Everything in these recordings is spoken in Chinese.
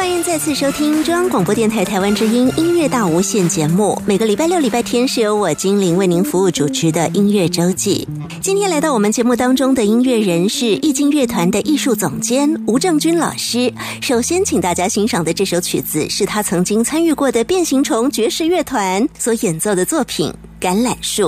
欢迎再次收听中央广播电台台湾之音音乐大无限节目。每个礼拜六、礼拜天是由我精灵为您服务主持的音乐周记。今天来到我们节目当中的音乐人是易经乐团的艺术总监吴正军老师。首先，请大家欣赏的这首曲子是他曾经参与过的变形虫爵士乐团所演奏的作品《橄榄树》。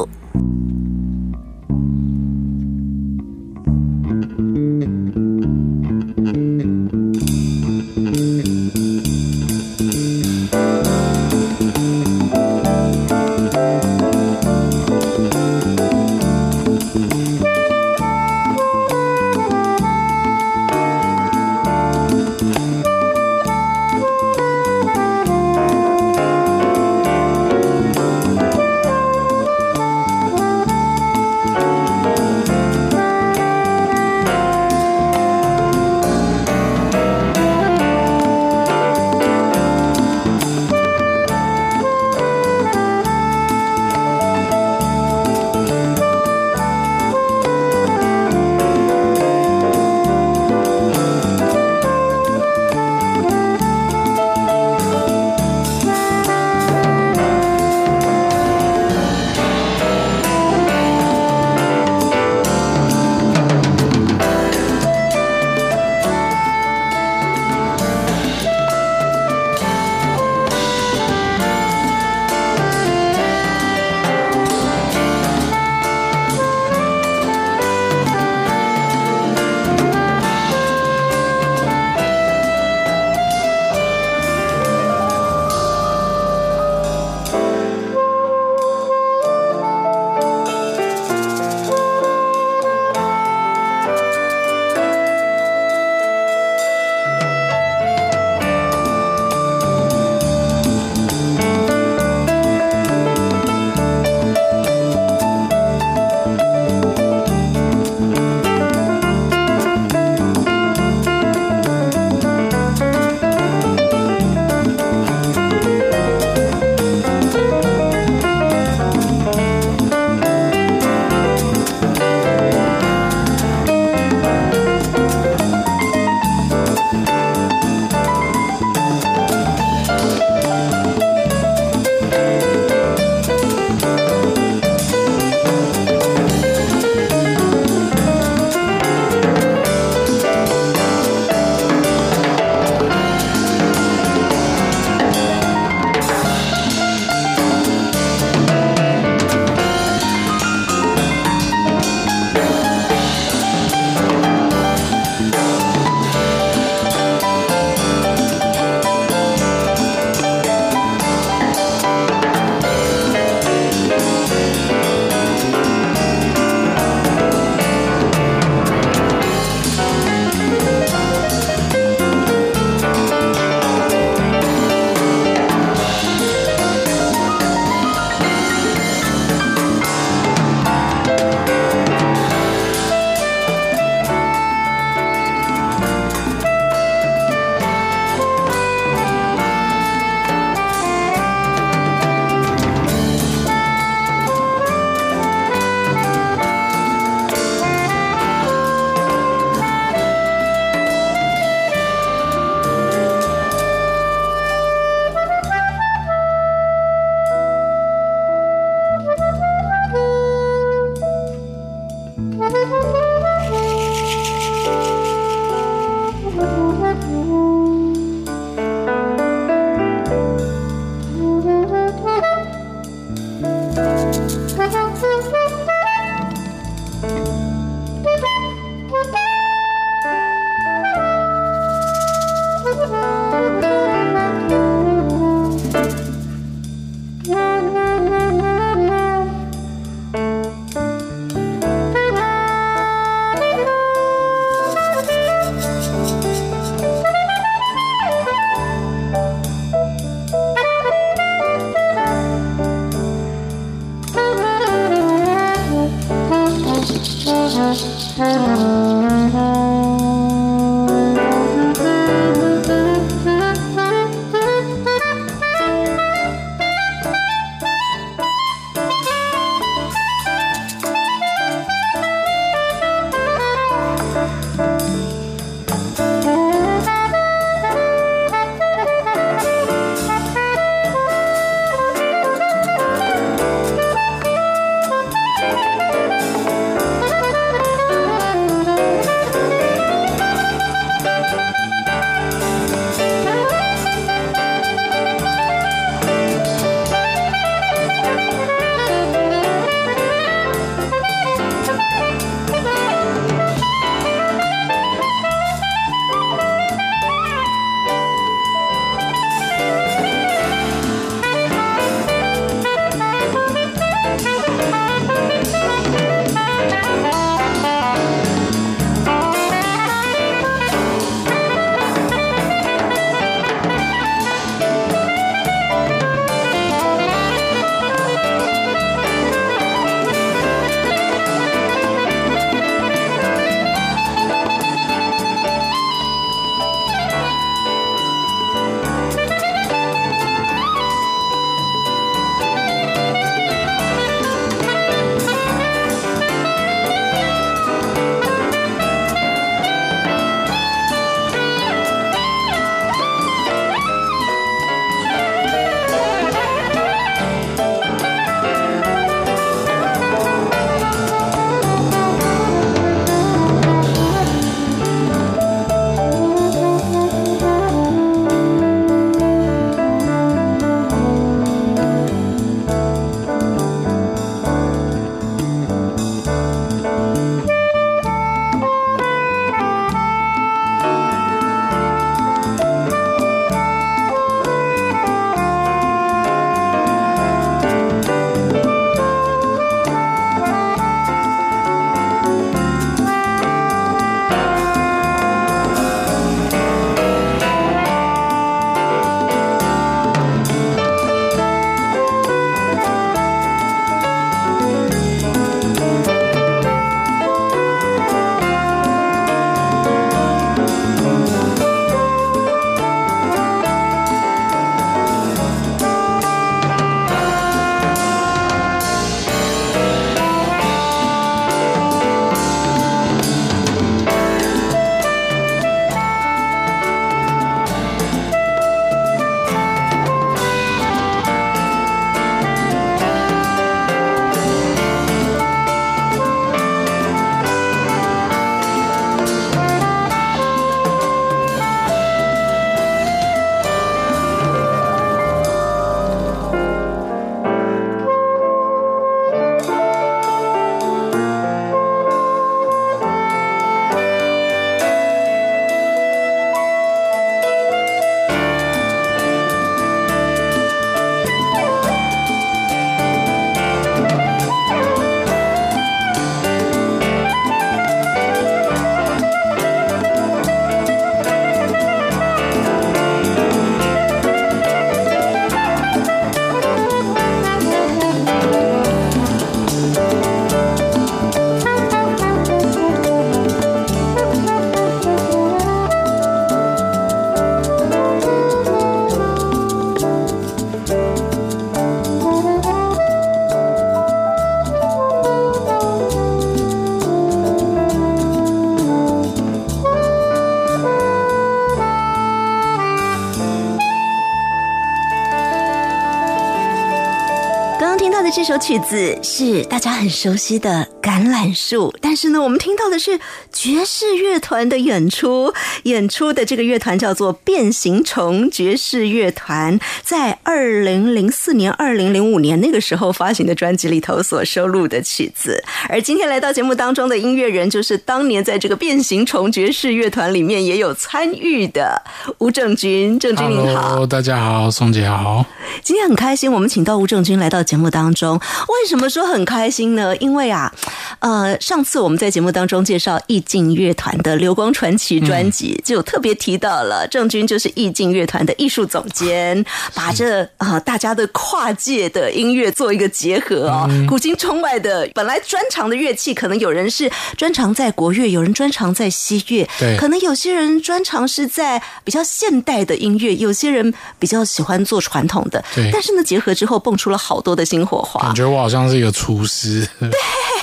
首曲子是大家很熟悉的《橄榄树》，但是呢，我们听到的是爵士乐团的演出。演出的这个乐团叫做变形虫爵士乐团，在二零零四年、二零零五年那个时候发行的专辑里头所收录的曲子。而今天来到节目当中的音乐人，就是当年在这个变形虫爵士乐团里面也有参与的吴正军。正军您好，大家好，宋姐好。今天很开心，我们请到吴正军来到节目当中。为什么说很开心呢？因为啊，呃，上次我们在节目当中介绍意境乐团的《流光传奇》专辑，就特别提到了郑钧就是意境乐团的艺术总监，把这啊大家的跨界的音乐做一个结合哦，古今中外的本来专长的乐器，可能有人是专长在国乐，有人专长在西乐，对，可能有些人专长是在比较现代的音乐，有些人比较喜欢做传统的，对。但是呢，结合之后蹦出了好多的新火花，感觉我好像是一个厨师，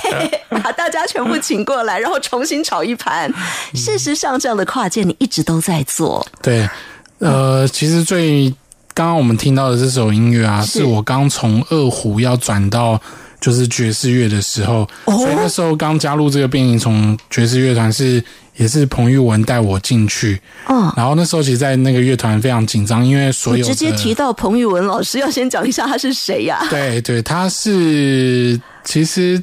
对，把大家全部请过来，然后重新炒一盘。事实上，这样的跨界你一直都在做。对，呃，其实最刚刚我们听到的这首音乐啊，是我刚从二胡要转到就是爵士乐的时候，所以那时候刚加入这个变形虫爵士乐团是。也是彭玉文带我进去，哦，然后那时候其实，在那个乐团非常紧张，因为所有直接提到彭玉文老师，要先讲一下他是谁呀？对对，他是其实，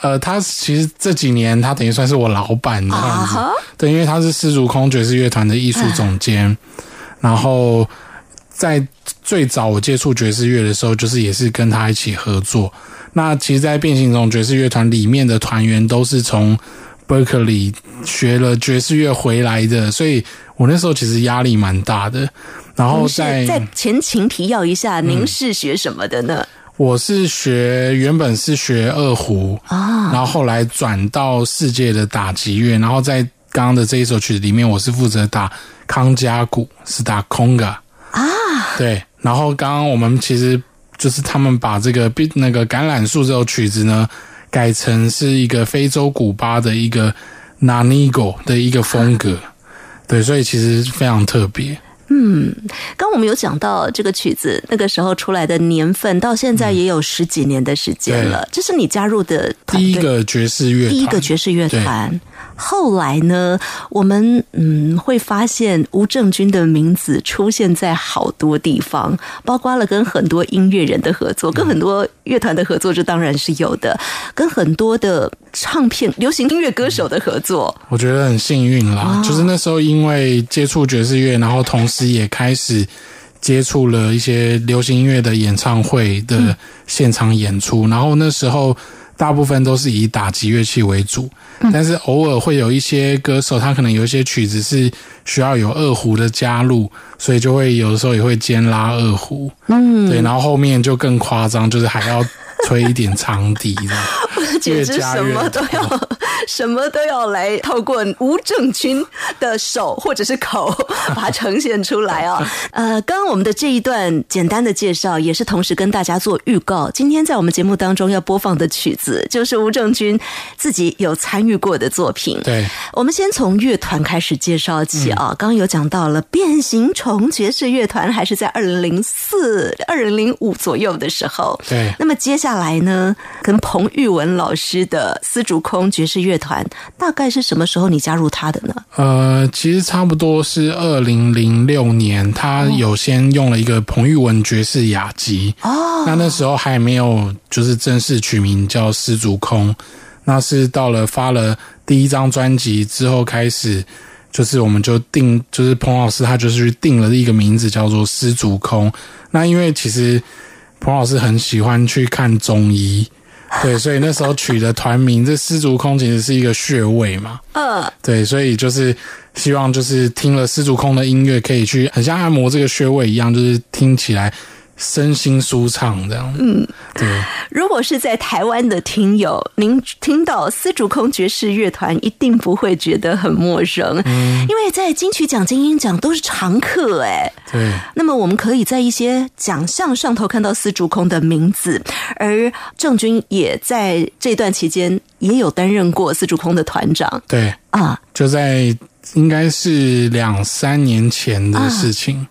呃，他其实这几年他等于算是我老板这样子，对，因为他是丝竹空爵士乐团的艺术总监，然后在最早我接触爵士乐的时候，就是也是跟他一起合作。那其实，在变形中爵士乐团里面的团员都是从。Berkeley 学了爵士乐回来的，所以我那时候其实压力蛮大的。然后在在前情提要一下，您是学什么的呢？我是学原本是学二胡啊，然后后来转到世界的打击乐，然后在刚刚的这一首曲子里面，我是负责打康加鼓，是打 conga 啊。对，然后刚刚我们其实就是他们把这个那个橄榄树这首曲子呢。改成是一个非洲古巴的一个 Nanigo 的一个风格，对，所以其实非常特别。嗯，刚我们有讲到这个曲子那个时候出来的年份，到现在也有十几年的时间了。这是你加入的第一个爵士乐，第一个爵士乐团。后来呢，我们嗯会发现吴正军的名字出现在好多地方，包括了跟很多音乐人的合作，跟很多乐团的合作，这当然是有的，跟很多的唱片、流行音乐歌手的合作。我觉得很幸运啦，就是那时候因为接触爵士乐，然后同时也开始接触了一些流行音乐的演唱会的现场演出，然后那时候。大部分都是以打击乐器为主，但是偶尔会有一些歌手，他可能有一些曲子是需要有二胡的加入，所以就会有的时候也会兼拉二胡。嗯，对，然后后面就更夸张，就是还要吹一点长笛 的，简直什么都要。什么都要来透过吴正军的手或者是口把它呈现出来啊！呃，刚刚我们的这一段简单的介绍，也是同时跟大家做预告。今天在我们节目当中要播放的曲子，就是吴正军自己有参与过的作品。对，我们先从乐团开始介绍起啊。刚刚有讲到了变形虫爵士乐团，还是在二零零四、二零零五左右的时候。对，那么接下来呢，跟彭玉文老师的丝竹空爵士乐。团大概是什么时候你加入他的呢？呃，其实差不多是二零零六年，他有先用了一个彭玉文爵士雅集哦，那那时候还没有就是正式取名叫丝竹空，那是到了发了第一张专辑之后开始，就是我们就定就是彭老师他就是定了一个名字叫做失足空，那因为其实彭老师很喜欢去看中医。对，所以那时候取的团名，这丝竹空其实是一个穴位嘛。嗯，对，所以就是希望就是听了丝竹空的音乐，可以去很像按摩这个穴位一样，就是听起来。身心舒畅，这样。嗯，对。如果是在台湾的听友，您听到丝竹空爵士乐团，一定不会觉得很陌生，嗯，因为在金曲奖、金音奖都是常客，哎。对。那么我们可以在一些奖项上头看到丝竹空的名字，而郑钧也在这段期间也有担任过丝竹空的团长。对。啊，就在应该是两三年前的事情。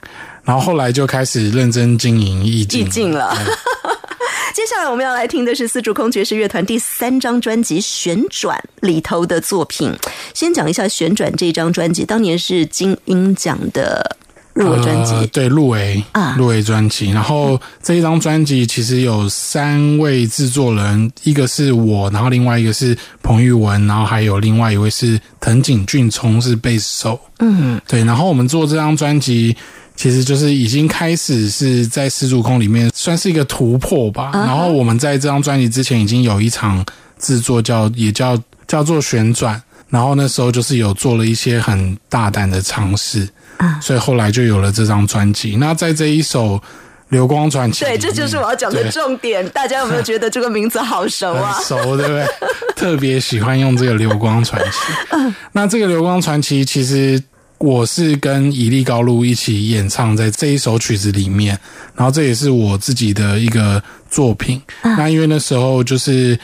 然后后来就开始认真经营意境了。接下来我们要来听的是四柱空爵士乐团第三张专辑《旋转》里头的作品。先讲一下《旋转》这张专辑，当年是金鹰奖的。入围专辑，对入围啊，入围专辑。然后这一张专辑其实有三位制作人，一个是我，然后另外一个是彭玉文，然后还有另外一位是藤井俊聪是贝斯手。嗯，对。然后我们做这张专辑，其实就是已经开始是在四主空里面算是一个突破吧。然后我们在这张专辑之前已经有一场制作叫也叫叫做旋转，然后那时候就是有做了一些很大胆的尝试。啊，所以后来就有了这张专辑。那在这一首《流光传奇》，对，这就是我要讲的重点。大家有没有觉得这个名字好熟啊？熟，对不对？特别喜欢用这个《流光传奇》。那这个《流光传奇》其实我是跟以利高露一起演唱在这一首曲子里面，然后这也是我自己的一个作品。那因为那时候就是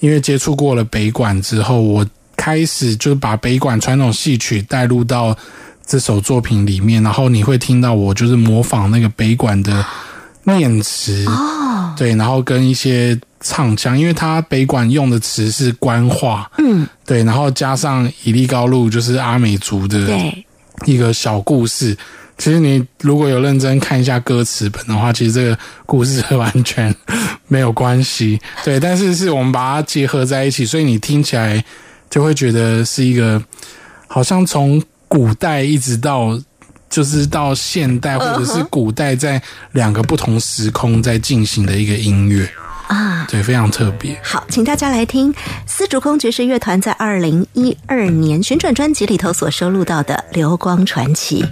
因为接触过了北管之后，我开始就是把北管传统戏曲带入到。这首作品里面，然后你会听到我就是模仿那个北管的念词哦，对，然后跟一些唱腔，因为它北管用的词是官话，嗯，对，然后加上以利高路就是阿美族的一个小故事。其实你如果有认真看一下歌词本的话，其实这个故事完全没有关系，对，但是是我们把它结合在一起，所以你听起来就会觉得是一个好像从。古代一直到就是到现代，或者是古代，在两个不同时空在进行的一个音乐啊，对，非常特别。好，请大家来听丝竹空爵士乐团在二零一二年旋转专辑里头所收录到的《流光传奇》。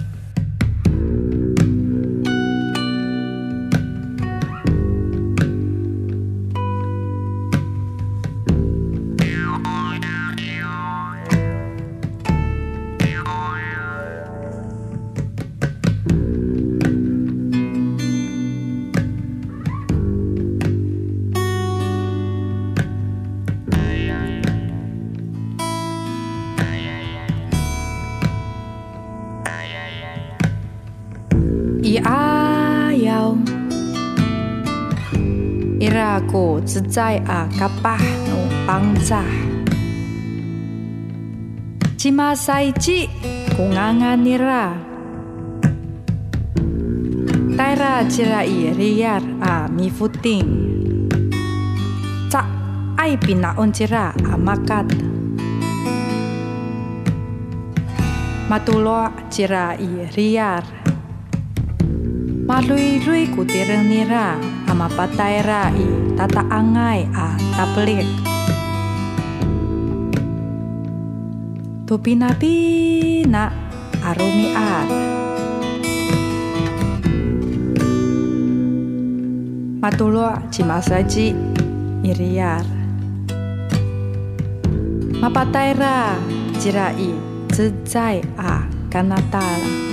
ko cecai a kapah no pangca. Cima saici ku nira. Taira cira i riar a mi futing. Cak ai pina oncira a makat. Matulo cira i riar. Malui-lui ku nira. Amapatay rai tata angai a taplik. Tupina-pina a matulo cimasaji iriar. Mapataira jirai zizai a kanatala.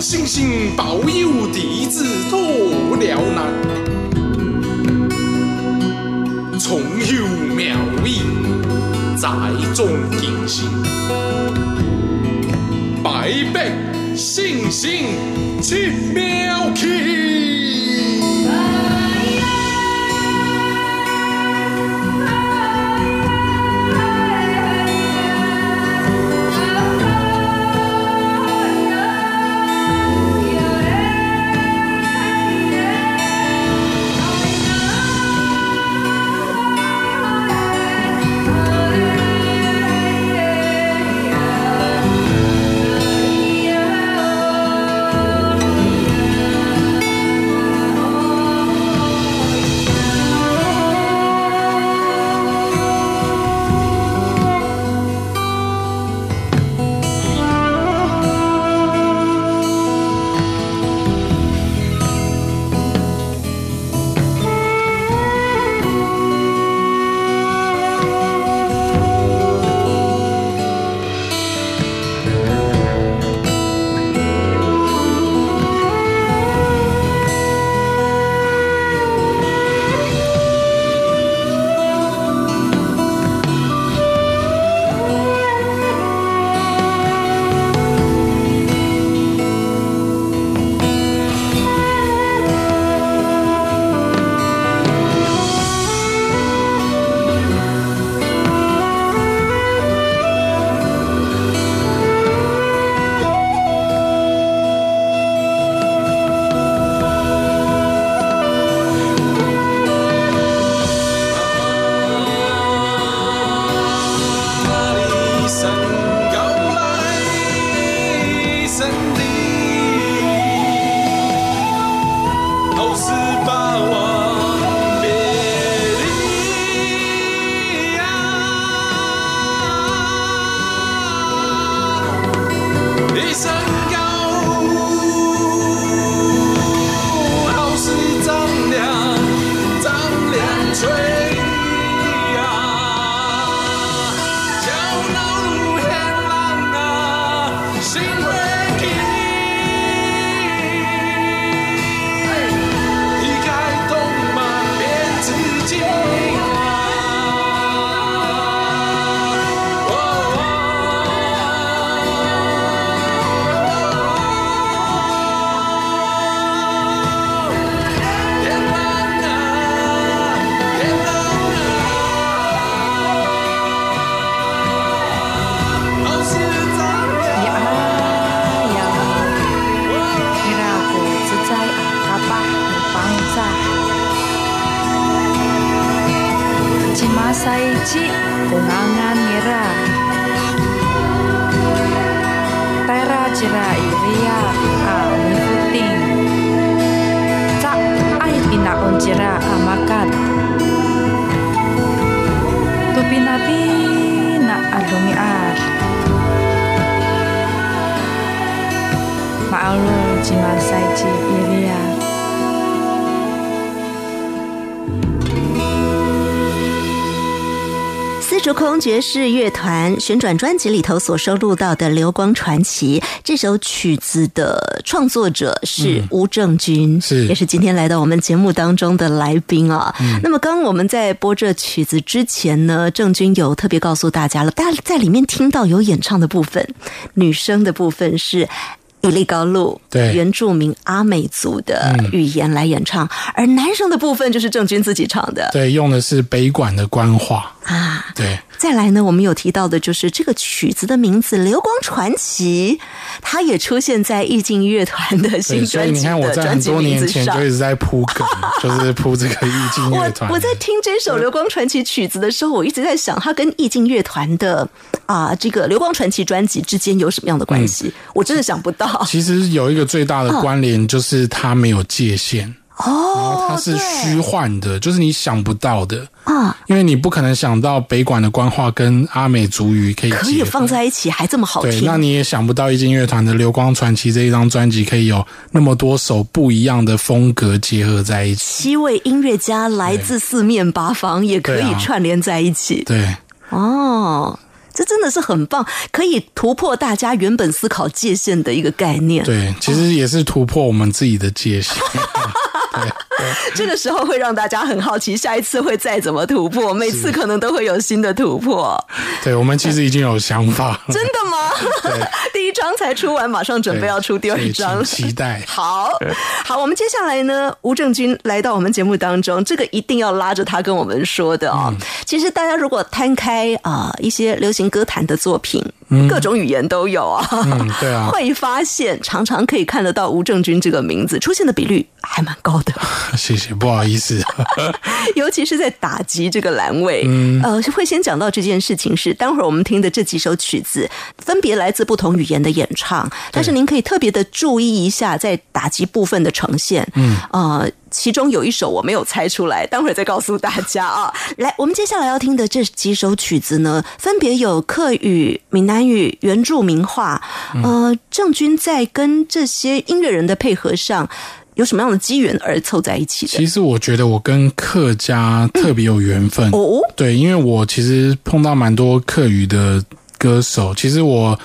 星星保佑弟子脱了难，重修妙意在中进行，百倍信心去妙。爵士乐团旋转专辑里头所收录到的《流光传奇》这首曲子的创作者是吴正军，是。也是今天来到我们节目当中的来宾啊。那么，刚刚我们在播这曲子之前呢，郑钧有特别告诉大家了，大家在里面听到有演唱的部分，女生的部分是。伊利高路对。原住民阿美族的语言来演唱，而男生的部分就是郑钧自己唱的。对，用的是北管的官话，啊。对，再来呢，我们有提到的就是这个曲子的名字《流光传奇》，它也出现在意境乐团的对，新专辑所以你看我在很多年前 就。一直在铺梗，就是铺这个意境乐我团。我在听这首《流光传奇》曲子的时候，我一直在想，它跟意境乐团的啊这个《流光传奇》专辑之间有什么样的关系？嗯我真的想不到。其实有一个最大的关联，就是它没有界限，然后哦，它是虚幻的，就是你想不到的，啊，因为你不可能想到北管的官话跟阿美族语可以可以放在一起，还这么好对，听。那你也想不到，意境乐团的《流光传奇》这一张专辑可以有那么多首不一样的风格结合在一起。七位音乐家来自四面八方，也可以串联在一起。对，哦，这真的是很棒，可以突破大家原本思考界限的一个概念。对，其实也是突破我们自己的界限。这个时候会让大家很好奇，下一次会再怎么突破？每次可能都会有新的突破。对，我们其实已经有想法，真的吗？第一章才出完，马上准备要出第二章了。所以请期待。好好，我们接下来呢，吴正军来到我们节目当中，这个一定要拉着他跟我们说的哦。其实大家如果摊开啊、一些流行歌坛的作品，各种语言都有啊，嗯，对啊，会发现常常可以看得到吴正军这个名字出现的比率还蛮高的。谢谢，不好意思。尤其是在打击这个栏位，嗯。呃，会先讲到这件事情是，待会儿我们听的这几首曲子分别来自不同语言的演唱，但是您可以特别的注意一下在打击部分的呈现，嗯，呃。其中有一首我没有猜出来，待会儿再告诉大家啊。来，我们接下来要听的这几首曲子呢，分别有客语、闽南语、原住民话。呃，郑钧在跟这些音乐人的配合上，有什么样的机缘而凑在一起的？其实我觉得我跟客家特别有缘分。哦，对，因为我其实碰到蛮多客语的歌手，其实我。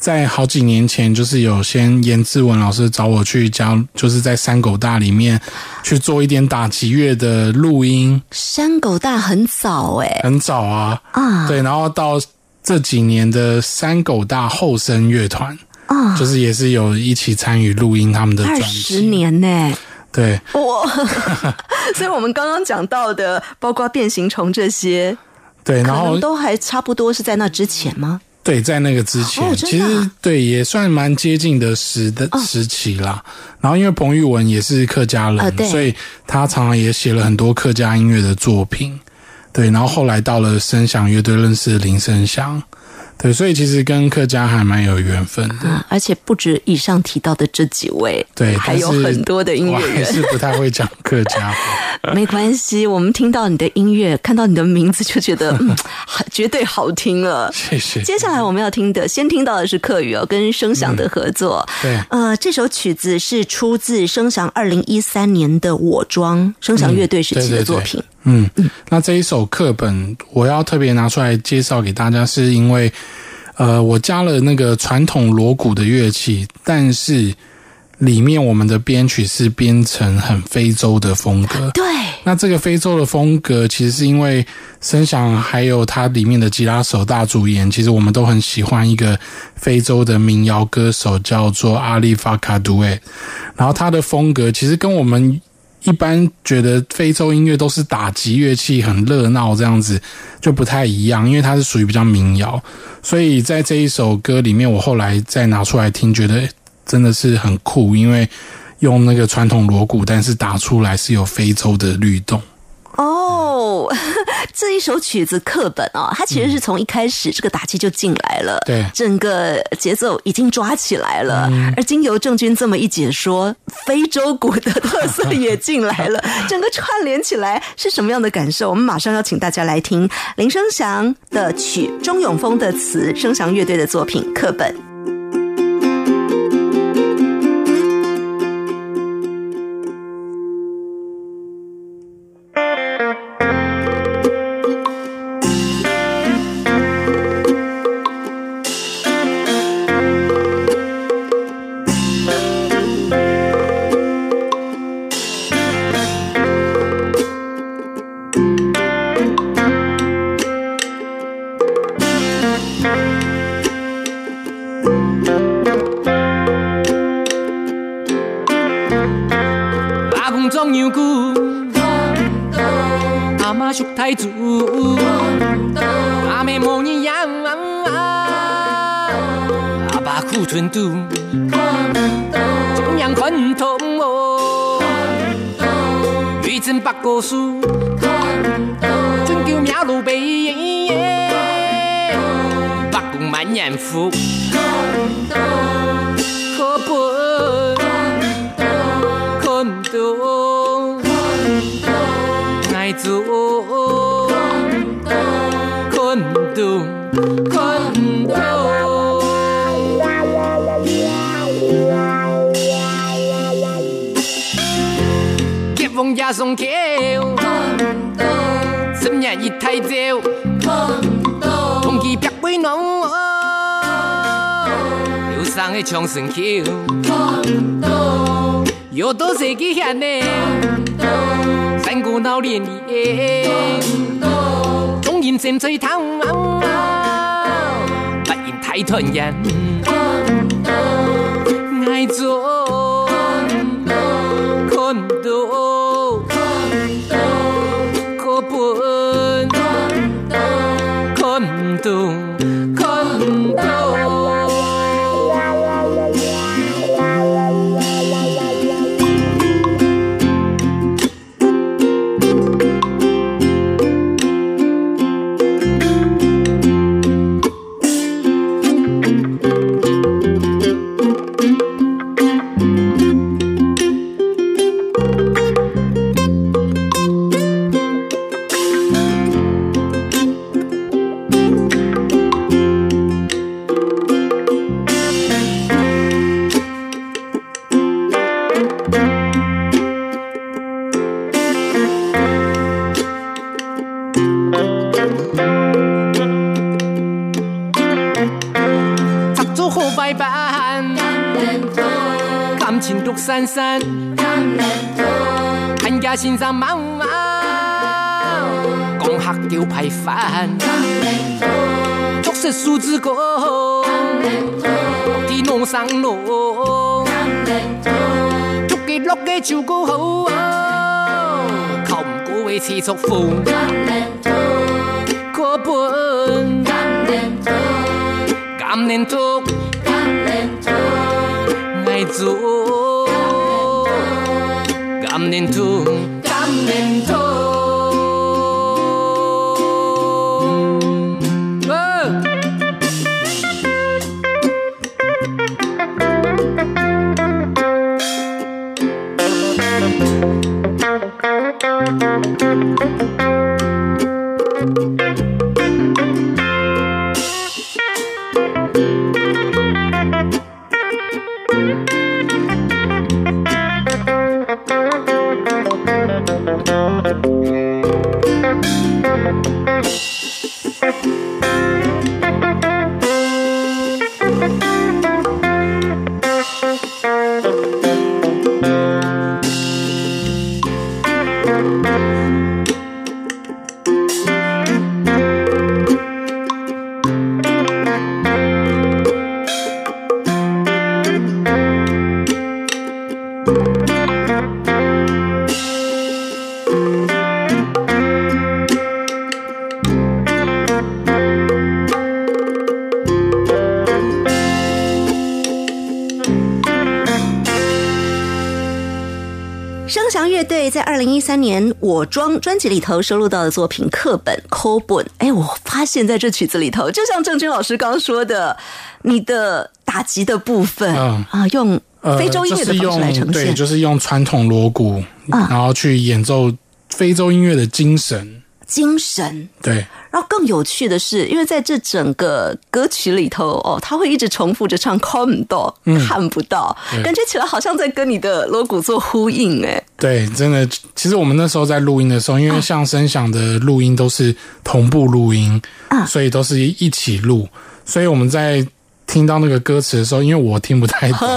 在好几年前，就是有先严志文老师找我去教，就是在山狗大里面去做一点打击乐的录音，山狗大很早哎、很早啊，啊。对，然后到这几年的山狗大后生乐团，啊，就是也是有一起参与录音他们的专二辑，十年呢、对，哇！所以我们刚刚讲到的，包括变形虫这些，对，然后都还差不多是在那之前吗？对，在那个之前，哦啊其实对也算蛮接近的时的、时期啦。然后因为彭玉文也是客家人，呃所以他常常也写了很多客家音乐的作品。对，然后后来到了声响乐队认识林声祥，对，所以其实跟客家还蛮有缘分的。啊，而且不止以上提到的这几位，对，还有很多的音乐我还人。是不太会讲客家话。没关系，我们听到你的音乐，看到你的名字，就觉得 嗯，绝对好听了。谢谢。接下来我们要听的，先听到的是客语哦，跟声响的合作。对呃，这首曲子是出自声响二零一三年的《我庄》声响乐队时期的对对对作品。嗯，那这一首课本我要特别拿出来介绍给大家，是因为呃，我加了那个传统锣鼓的乐器，但是里面我们的编曲是编成很非洲的风格。对，那这个非洲的风格，其实是因为声响还有它里面的吉拉手大主演，其实我们都很喜欢一个非洲的民谣歌手，叫做阿利法卡杜埃。然后他的风格其实跟我们一般觉得非洲音乐都是打击乐器很热闹这样子，就不太一样，因为它是属于比较民谣。所以在这一首歌里面，我后来再拿出来听，觉得真的是很酷，因为用那个传统锣鼓，但是打出来是有非洲的律动。哦，这一首曲子课本哦，它其实是从一开始这个打击就进来了，对整个节奏已经抓起来了。而经由郑钧这么一解说，非洲鼓的特色也进来了，整个串联起来是什么样的感受？我们马上要请大家来听林声祥的曲，钟永峰的词，声祥乐队的作品课本。看到看到。结婚也送桥，新人一太照，同期别归侬，忧伤的长城桥。有多少个遐呢？三姑闹连连，中音正吹堂，不言太团圆。爱做感情獨珊珊，恨家先生忙忙，講客叫排飯，作實數字歌，啲弄上路，捉嘅落嘅照顧好，靠唔過嘅次速風，可本。cảm nên thuốc. Ngày dù cảm nên thuốc cảm nên thuốc 零一三年《我装》专辑里头收录到的作品《课本》课本，哎，我发现在这曲子里头，就像郑钧老师刚说的，你的打击的部分、嗯啊，用呃非洲音乐的方式来呈就是对，现，就是用传统锣鼓，啊然后去演奏非洲音乐的精神。精神。对，然后更有趣的是，因为在这整个歌曲里头哦，他会一直重复着唱 “come 到”，看不到，感觉起来好像在跟你的锣鼓做呼应，哎，对，真的，其实我们那时候在录音的时候，因为像声响的录音都是同步录音，啊。所以都是一起录，所以我们在听到那个歌词的时候，因为我听不太懂，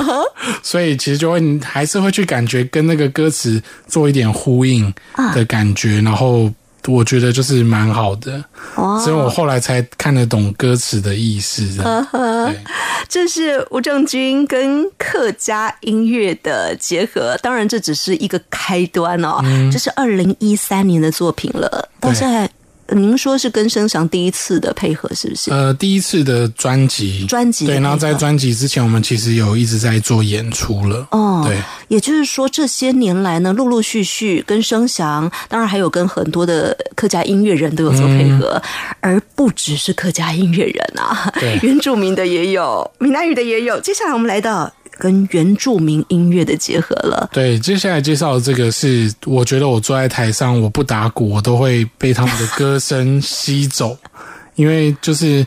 所以其实就会还是会去感觉跟那个歌词做一点呼应的感觉，然后我觉得就是蛮好的，所以我后来才看得懂歌词的意思。这样对。这是吴正军跟客家音乐的结合，当然这只是一个开端哦。这是二零一三年的作品了，到对现在呃您说是跟声响第一次的配合，是不是？呃，第一次的专辑，对，专辑的配合然后在专辑之前，我们其实有一直在做演出了。哦，对，也就是说，这些年来呢，陆陆续续跟声响，当然还有跟很多的客家音乐人都有做配合，而不只是客家音乐人啊，原住民的也有，闽南语的也有。接下来我们来到跟原住民音乐的结合了。对，接下来介绍的这个是，我觉得我坐在台上，我不打鼓，我都会被他们的歌声吸走，因为就是。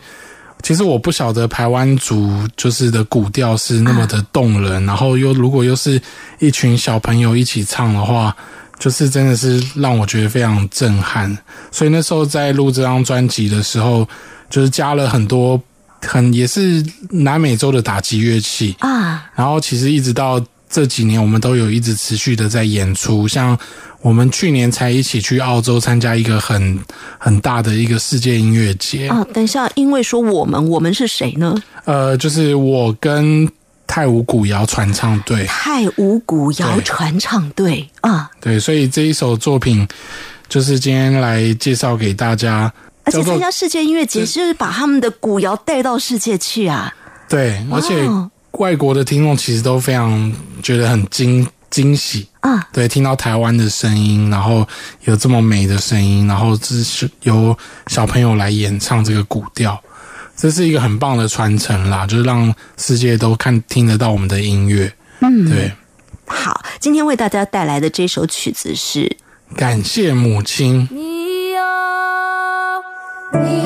其实我不晓得台湾族就是的古调是那么的动人，然后又如果又是一群小朋友一起唱的话，就是真的是让我觉得非常震撼。所以那时候在录这张专辑的时候，就是加了很多很也是南美洲的打击乐器，啊，然后其实一直到这几年，我们都有一直持续的在演出。像我们去年才一起去澳洲参加一个很很大的一个世界音乐节，啊，等一下，因为说我们，我们是谁呢？呃，就是我跟泰舞古谣传唱队，泰舞古谣传唱队啊，对，所以这一首作品就是今天来介绍给大家，而且参加世界音乐节就是把他们的古谣带到世界去啊。对，而且哦外国的听众其实都非常觉得很惊惊喜。啊，对，听到台湾的声音，然后有这么美的声音，然后这是由小朋友来演唱这个古调，这是一个很棒的传承啦，就是让世界都看听得到我们的音乐。嗯，对，好，今天为大家带来的这首曲子是感谢母亲。你哟，你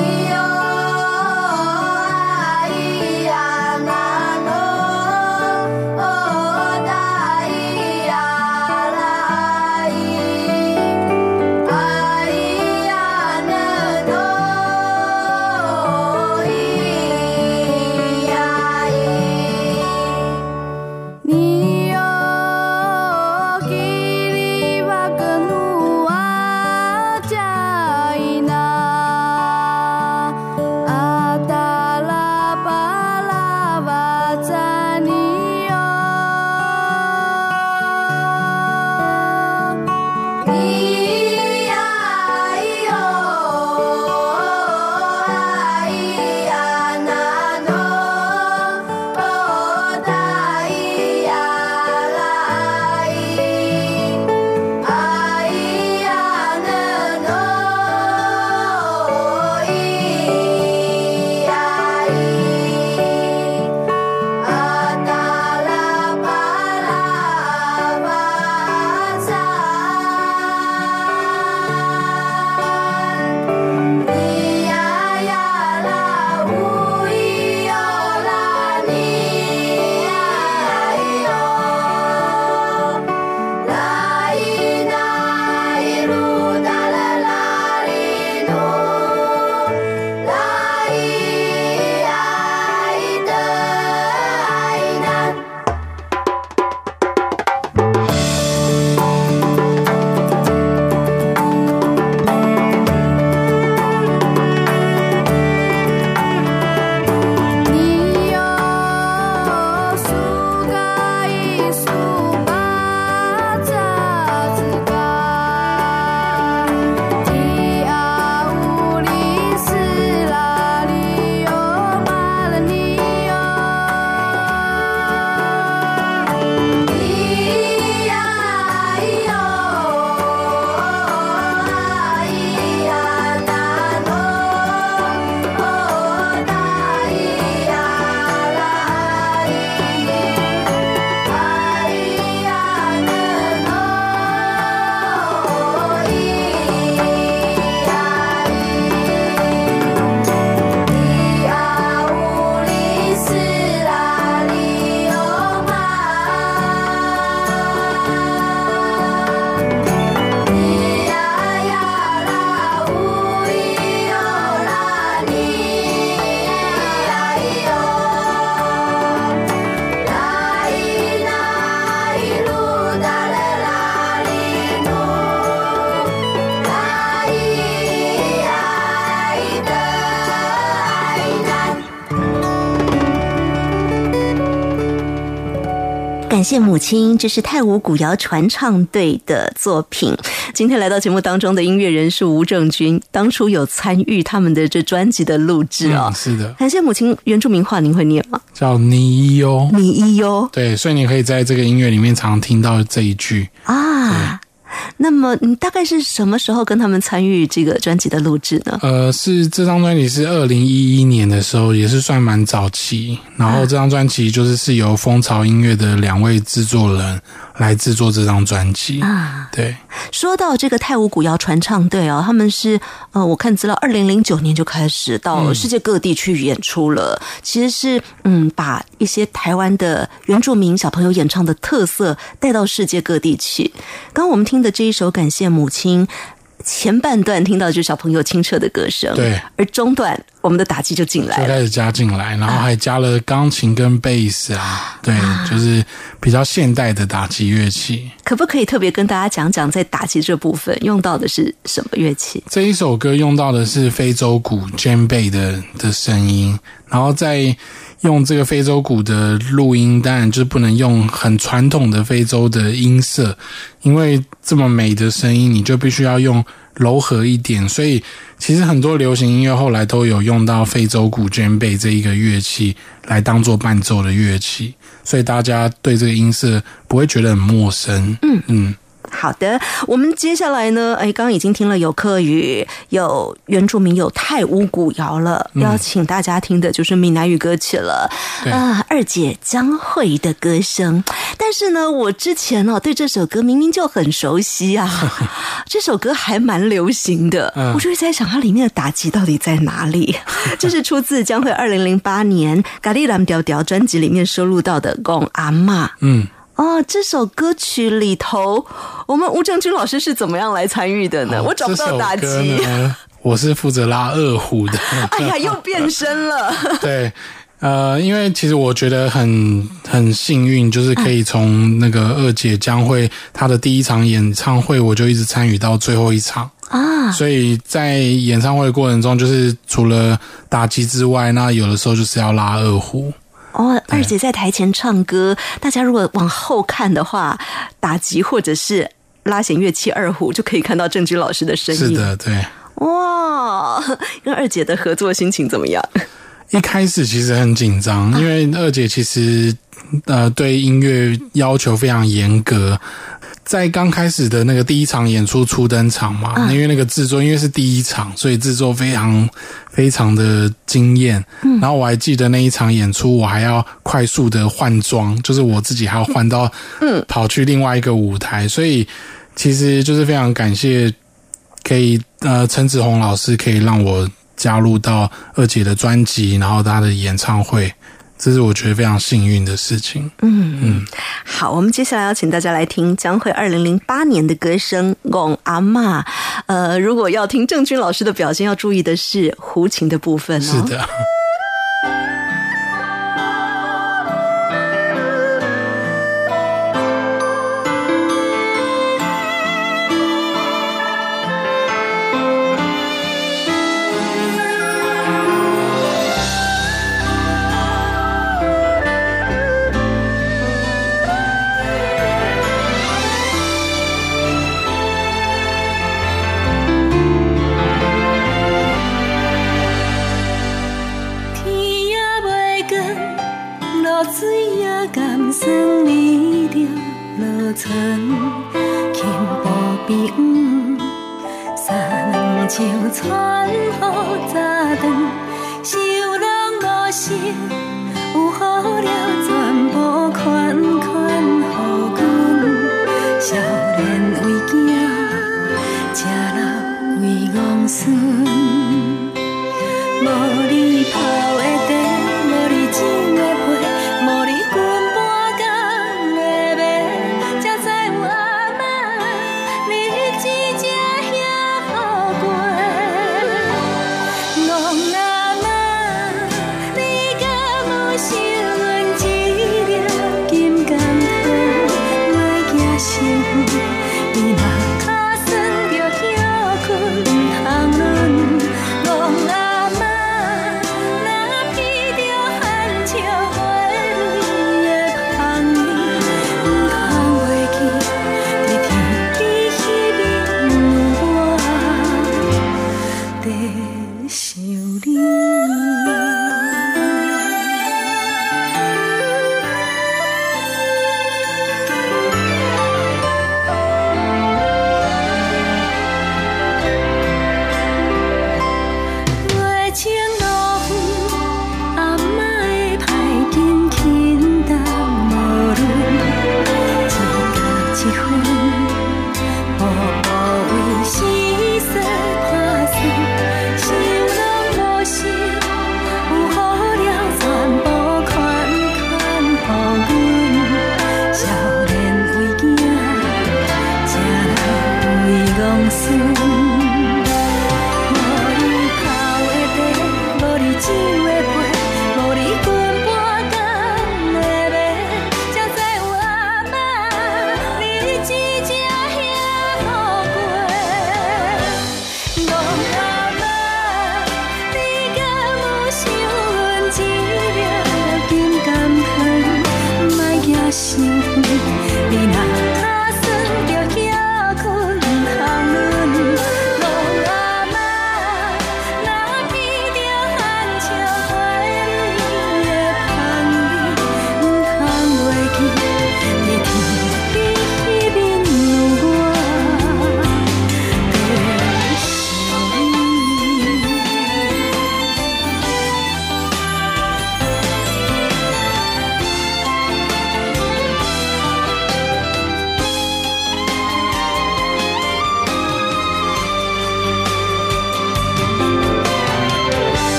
感谢母亲，这是太舞古谣传唱队的作品。今天来到节目当中的音乐人是吴正军，当初有参与他们的这专辑的录制哦嗯。是的，感谢母亲，原住民话您会念吗？叫尼哟。尼伊哟对，所以你可以在这个音乐里面常听到这一句。啊。那么你大概是什么时候跟他们参与这个专辑的录制呢？呃，是这张专辑是二零一一年的时候，也是算蛮早期。然后这张专辑就是是由蜂巢音乐的两位制作人来制作这张专辑。啊，对，说到这个泰舞古谣传唱队哦，他们是呃，我看资料，二零零九年就开始到世界各地去演出了。其实是嗯，把一些台湾的原住民小朋友演唱的特色带到世界各地去。刚刚我们听的这一首《感谢母亲》。前半段听到就是小朋友清澈的歌声，对，而中段我们的打击就进来了，就开始加进来，然后还加了钢琴跟贝斯啊，对，就是比较现代的打击乐器。可不可以特别跟大家讲讲，在打击这部分用到的是什么乐器？这一首歌用到的是非洲鼓尖贝的的声音，然后再用这个非洲鼓的录音，当然就不能用很传统的非洲的音色，因为这么美的声音，你就必须要用柔和一点。所以其实很多流行音乐后来都有用到非洲鼓尖贝这一个乐器来当做伴奏的乐器，所以大家对这个音色不会觉得很陌生。嗯嗯。好的，我们接下来呢？哎，刚刚已经听了有客语、有原住民、有泰乌古谣了，邀请大家听的就是闽南语歌曲了。对啊，二姐江蕙的歌声。但是呢，我之前哦对这首歌明明就很熟悉啊，这首歌还蛮流行的，嗯我就一直在想它里面的打击到底在哪里。这是出自江蕙二零零八年《咖喱蓝调调》专辑里面收录到的《公阿嬷》。嗯，哦，这首歌曲里头，我们吴正军老师是怎么样来参与的呢？哦我找不到打击。我是负责拉二胡的。哎呀，又变身了。对，呃，因为其实我觉得很很幸运，就是可以从那个二姐将会她的第一场演唱会，我就一直参与到最后一场。啊，所以在演唱会的过程中，就是除了打击之外，那有的时候就是要拉二胡。哦，二姐在台前唱歌，大家如果往后看的话，打击或者是拉弦乐器二胡，就可以看到郑钧老师的身影。是，的，对。哇，跟二姐的合作心情怎么样？一开始其实很紧张，因为二姐其实呃对音乐要求非常严格。在刚开始的那个第一场演出初登场嘛，因为那个制作因为是第一场，所以制作非常非常的惊艳。然后我还记得那一场演出，我还要快速的换装，就是我自己还要换到嗯。跑去另外一个舞台，所以其实就是非常感谢可以呃陈子红老师可以让我加入到二姐的专辑，然后她的演唱会，这是我觉得非常幸运的事情。嗯嗯好，我们接下来要请大家来听将会二零零八年的歌声《拱阿妈》。呃，如果要听郑钧老师的表现，要注意的是胡琴的部分哦。是的。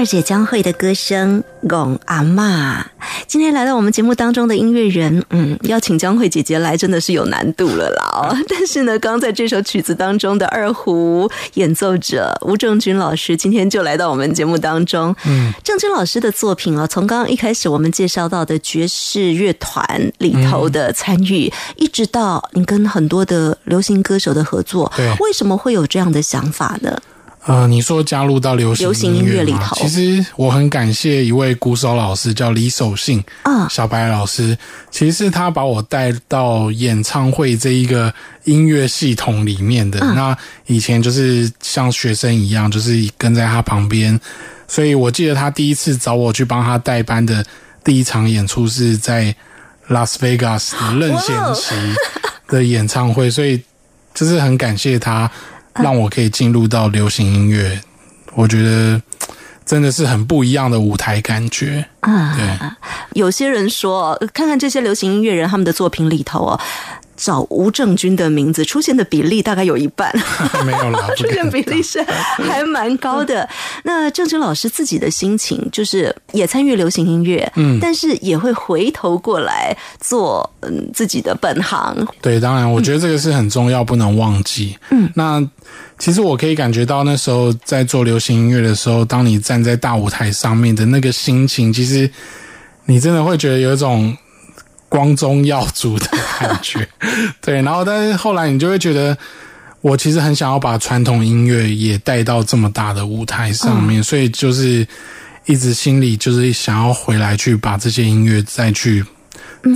二姐江蕙的歌声《拱阿妈》，今天来到我们节目当中的音乐人，嗯，邀请江蕙姐姐来真的是有难度了啦哦。但是呢，刚在这首曲子当中的二胡演奏者吴正军老师，今天就来到我们节目当中。嗯，正军老师的作品啊，从刚刚一开始我们介绍到的爵士乐团里头的参与，一直到你跟很多的流行歌手的合作，对为什么会有这样的想法呢？呃，你说加入到流行音乐里吗头其实我很感谢一位鼓手老师，叫李守信啊小白老师。其实是他把我带到演唱会这一个音乐系统里面的。嗯那以前就是像学生一样，就是跟在他旁边。所以我记得他第一次找我去帮他代班的第一场演出是在拉斯维加斯的任贤齐的演唱会，所以就是很感谢他，让我可以进入到流行音乐。我觉得真的是很不一样的舞台感觉。啊，对，有些人说，呃看看这些流行音乐人他们的作品里头哦，找吴正军的名字出现的比例大概有一半，没有啦，不 出现比例是还蛮高的。那郑钧老师自己的心情就是也参与流行音乐，嗯，但是也会回头过来做嗯自己的本行，对，当然，我觉得这个是很重要，不能忘记。嗯，那其实我可以感觉到那时候在做流行音乐的时候，当你站在大舞台上面的那个心情，其实你真的会觉得有一种光宗耀祖的感觉。对，然后但是后来你就会觉得。我其实很想要把传统音乐也带到这么大的舞台上面，所以就是一直心里就是想要回来去把这些音乐再去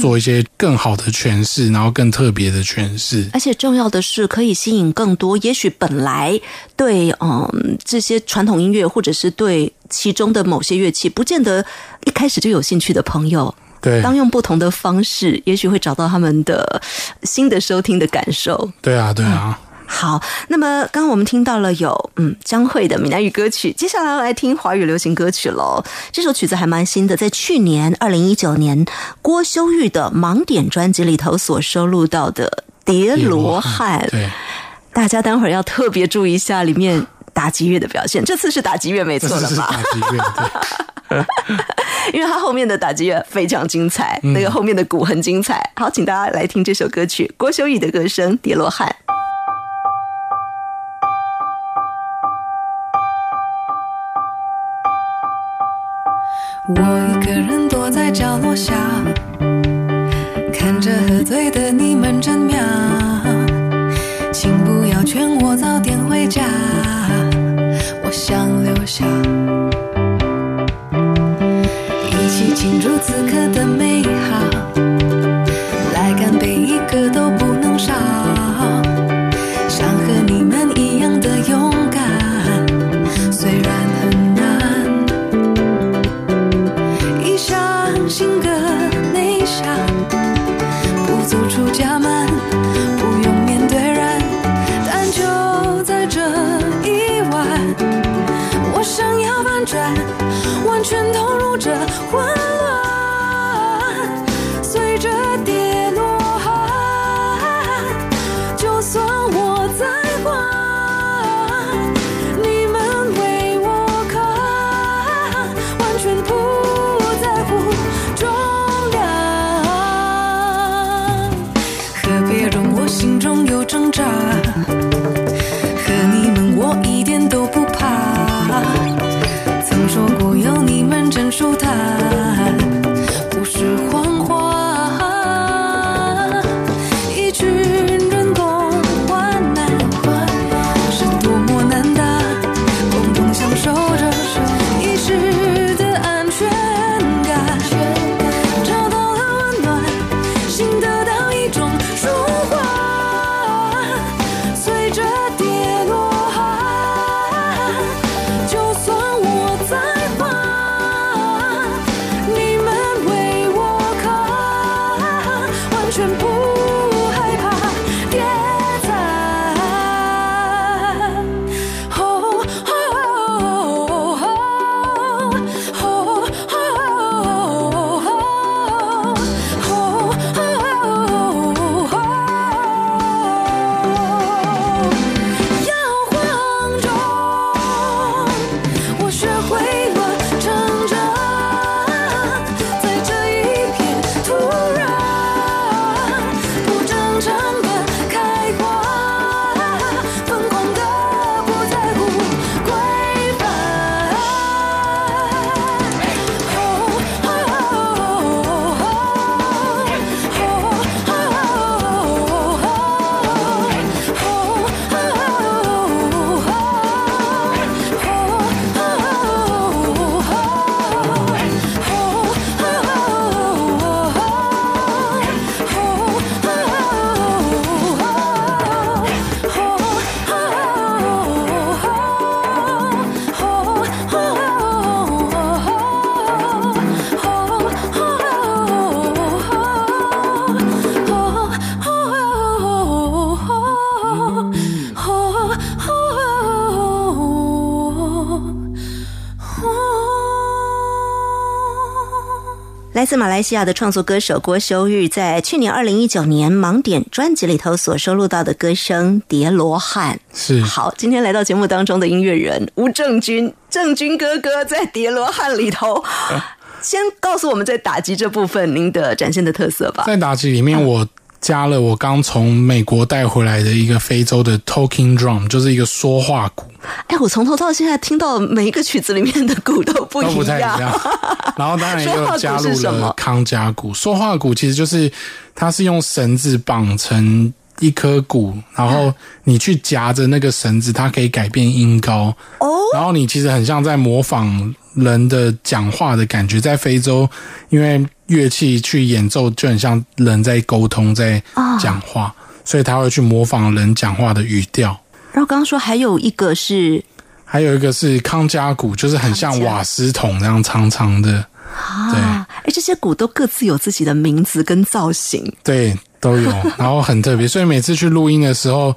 做一些更好的诠释，然后更特别的诠释。而且重要的是可以吸引更多，也许本来对嗯这些传统音乐或者是对其中的某些乐器不见得一开始就有兴趣的朋友。对，当用不同的方式，也许会找到他们的新的收听的感受。对啊，对啊。好，那么刚刚我们听到了有嗯张惠的闽南语歌曲，接下来要来听华语流行歌曲喽。这首曲子还蛮新的，在去年二零一九年郭修玉的盲点专辑里头所收录到的《叠罗汉》。对，大家待会儿要特别注意一下里面打击乐的表现，这次是打击乐没错了吧？是打击乐，对。因为它后面的打击乐非常精彩，那个后面的鼓很精彩。好，请大家来听这首歌曲，郭修宇的歌声《叠罗汉》。我一个人躲在角落下，看着喝醉的你们争妙。请不要劝我早点回家，我想留下，一起庆祝此刻的美投入这。自马来西亚的创作歌手郭修玉，在去年二零一九年盲点专辑里头所收录到的歌声《叠罗汉》。是好，今天来到节目当中的音乐人吴正军，正军哥哥在《叠罗汉》里头，先告诉我们在打击这部分您的展现的特色吧。在打击里面，我加了我刚从美国带回来的一个非洲的 talking drum，就是一个说话鼓，哎，我从头到现在听到每一个曲子里面的鼓都不都不一样。太一样。然后当然又 加入了康佳鼓。说话鼓其实就是它是用绳子绑成一颗鼓，然后你去夹着那个绳子，它可以改变音高。哦，然后你其实很像在模仿人的讲话的感觉，在非洲，因为乐器去演奏就很像人在沟通，在讲话，所以他会去模仿人讲话的语调。然后刚刚说还有一个是还有一个是康佳鼓，就是很像瓦斯桶那样长长的，啊，哎，这些鼓都各自有自己的名字跟造型。对，都有，然后很特别，所以每次去录音的时候。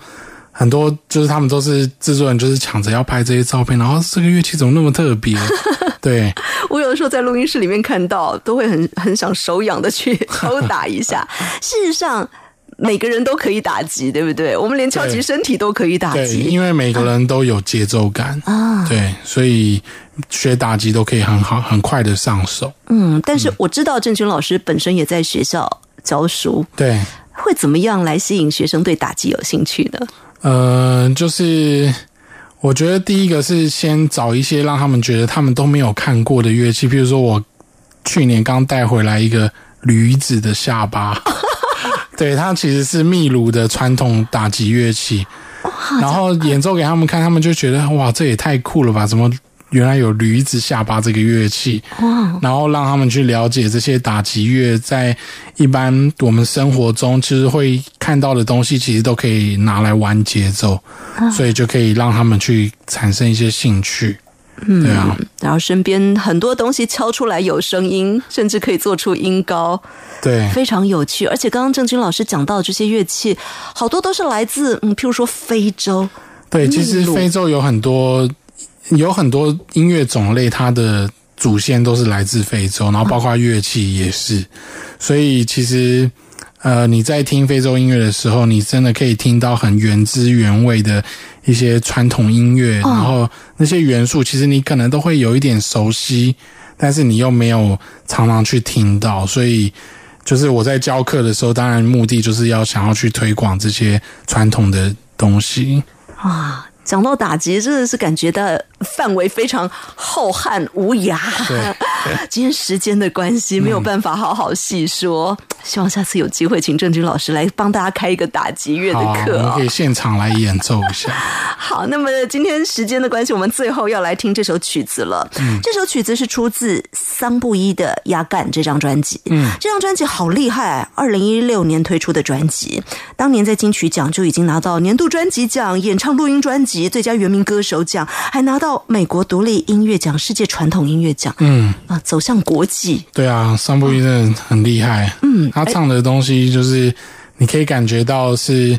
很多就是他们都是制作人，就是抢着要拍这些照片，然后这个乐器怎么那么特别？对，我有的时候在录音室里面看到，都会很很想手痒的去敲打一下。事实上，每个人都可以打击，对不对？我们连敲击身体都可以打对，击因为每个人都有节奏感，啊。对，所以学打击都可以很好、很快的上手。嗯，但是我知道郑钧老师本身也在学校教书，对，会怎么样来吸引学生对打击有兴趣呢？呃，就是我觉得第一个是先找一些让他们觉得他们都没有看过的乐器，比如说我去年刚带回来一个驴子的下巴，对，它其实是秘鲁的传统打击乐器，然后演奏给他们看，他们就觉得哇，这也太酷了吧！怎么原来有驴子下巴这个乐器？然后让他们去了解这些打击乐在一般我们生活中其实会看到的东西，其实都可以拿来玩节奏，所以就可以让他们去产生一些兴趣。对啊，然后身边很多东西敲出来有声音，甚至可以做出音高，对非常有趣。而且刚刚郑钧老师讲到这些乐器，好多都是来自嗯，譬如说非洲，对，其实非洲有很多有很多音乐种类，它的祖先都是来自非洲，然后包括乐器也是，所以其实呃你在听非洲音乐的时候，你真的可以听到很原汁原味的一些传统音乐，然后那些元素其实你可能都会有一点熟悉，但是你又没有常常去听到，所以就是我在教课的时候，当然目的就是要想要去推广这些传统的东西。哇，讲到打击，真的是感觉到范围非常浩瀚无涯。今天时间的关系，没有办法好好细说。希望下次有机会，请郑钧老师来帮大家开一个打击乐的，课哦我们可。以现场来演奏一下。好，那么今天时间的关系，我们最后要来听这首曲子了。嗯这首曲子是出自桑布伊的《压干》这张专辑。嗯，这张专辑好厉害，二零一六年推出的专辑，当年在金曲奖就已经拿到年度专辑奖、演唱录音专辑最佳原名歌手奖，还拿到美国独立音乐奖、世界传统音乐奖。嗯，啊，走向国际。对啊，桑布伊真的很厉害。嗯，他唱的东西就是你可以感觉到是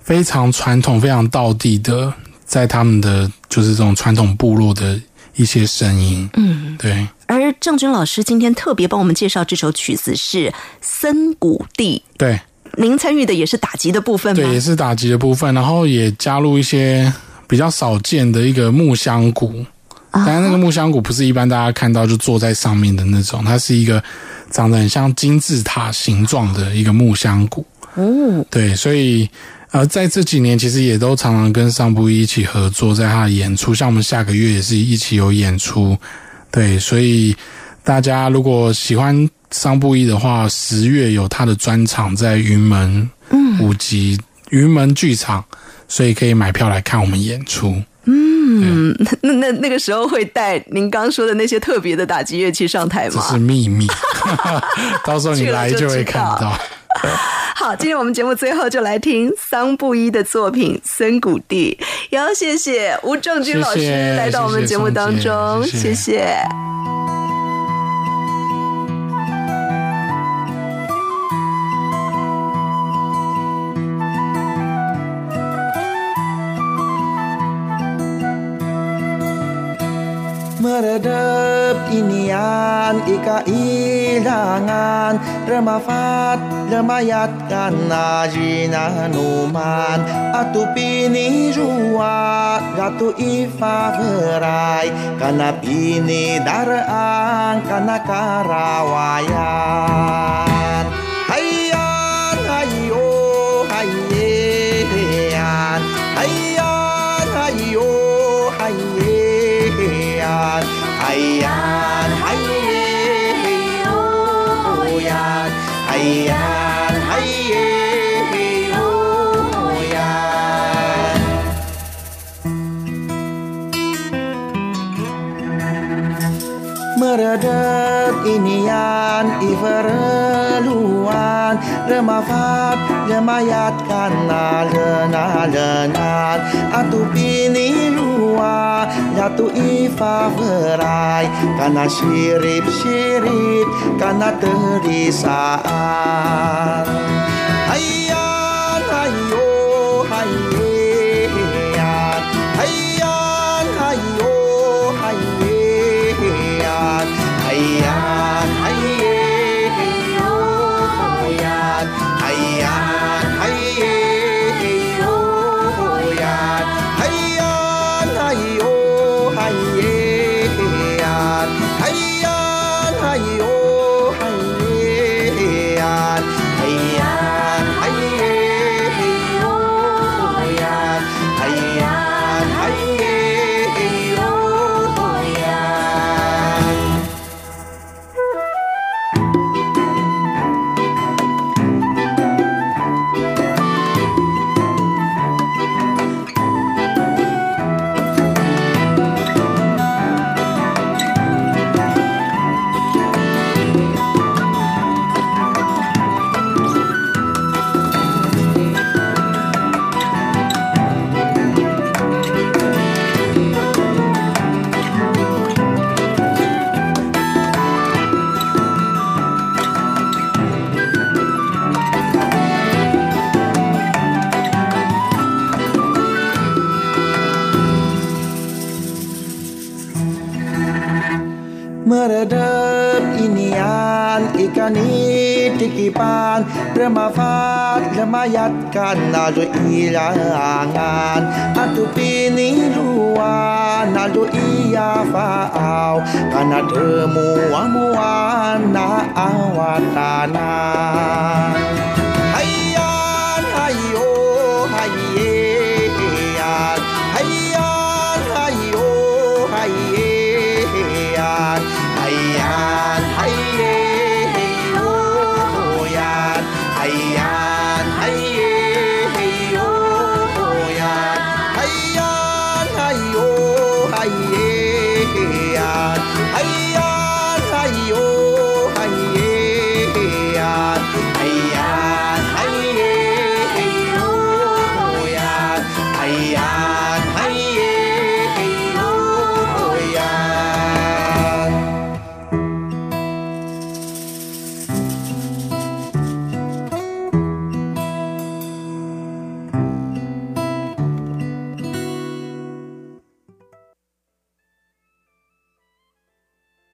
非常传统、非常道地的，在他们的就是这种传统部落的一些声音。嗯，对。而郑钧老师今天特别帮我们介绍这首曲子是森谷地。对您参与的也是打击的部分吗？对，也是打击的部分，然后也加入一些比较少见的一个木香鼓，啊但那个木香鼓不是一般大家看到就坐在上面的那种，它是一个长得很像金字塔形状的一个木香鼓。哦，对，所以呃，在这几年其实也都常常跟桑布伊一起合作，在他的演出，像我们下个月也是一起有演出。对，所以大家如果喜欢桑布一的话，十月有他的专场在云门五级云门剧场，所以可以买票来看我们演出。嗯，那那那个时候会带您刚说的那些特别的打击乐器上台吗？这是秘密，到时候你来就会看到。好，今天我们节目最后就来听桑布伊的作品《森谷地》，也要谢谢吴正军老师来到我们节目当中，谢谢。Meredep inian ika ilangan Remafat remayatkan najina numan. Atu pini jua ratu ifa berai Kana pini darang kana karawayan Redet inian iverluan Remafat lemayat karena lena-lenan Atu pini luar yatu ifa verai Karena sirip-sirip Karena terisaan. Ayah. Ramavad Ramayat Kanado Irangan Atu pinilua Nado iya faau Kanademu amua na awatana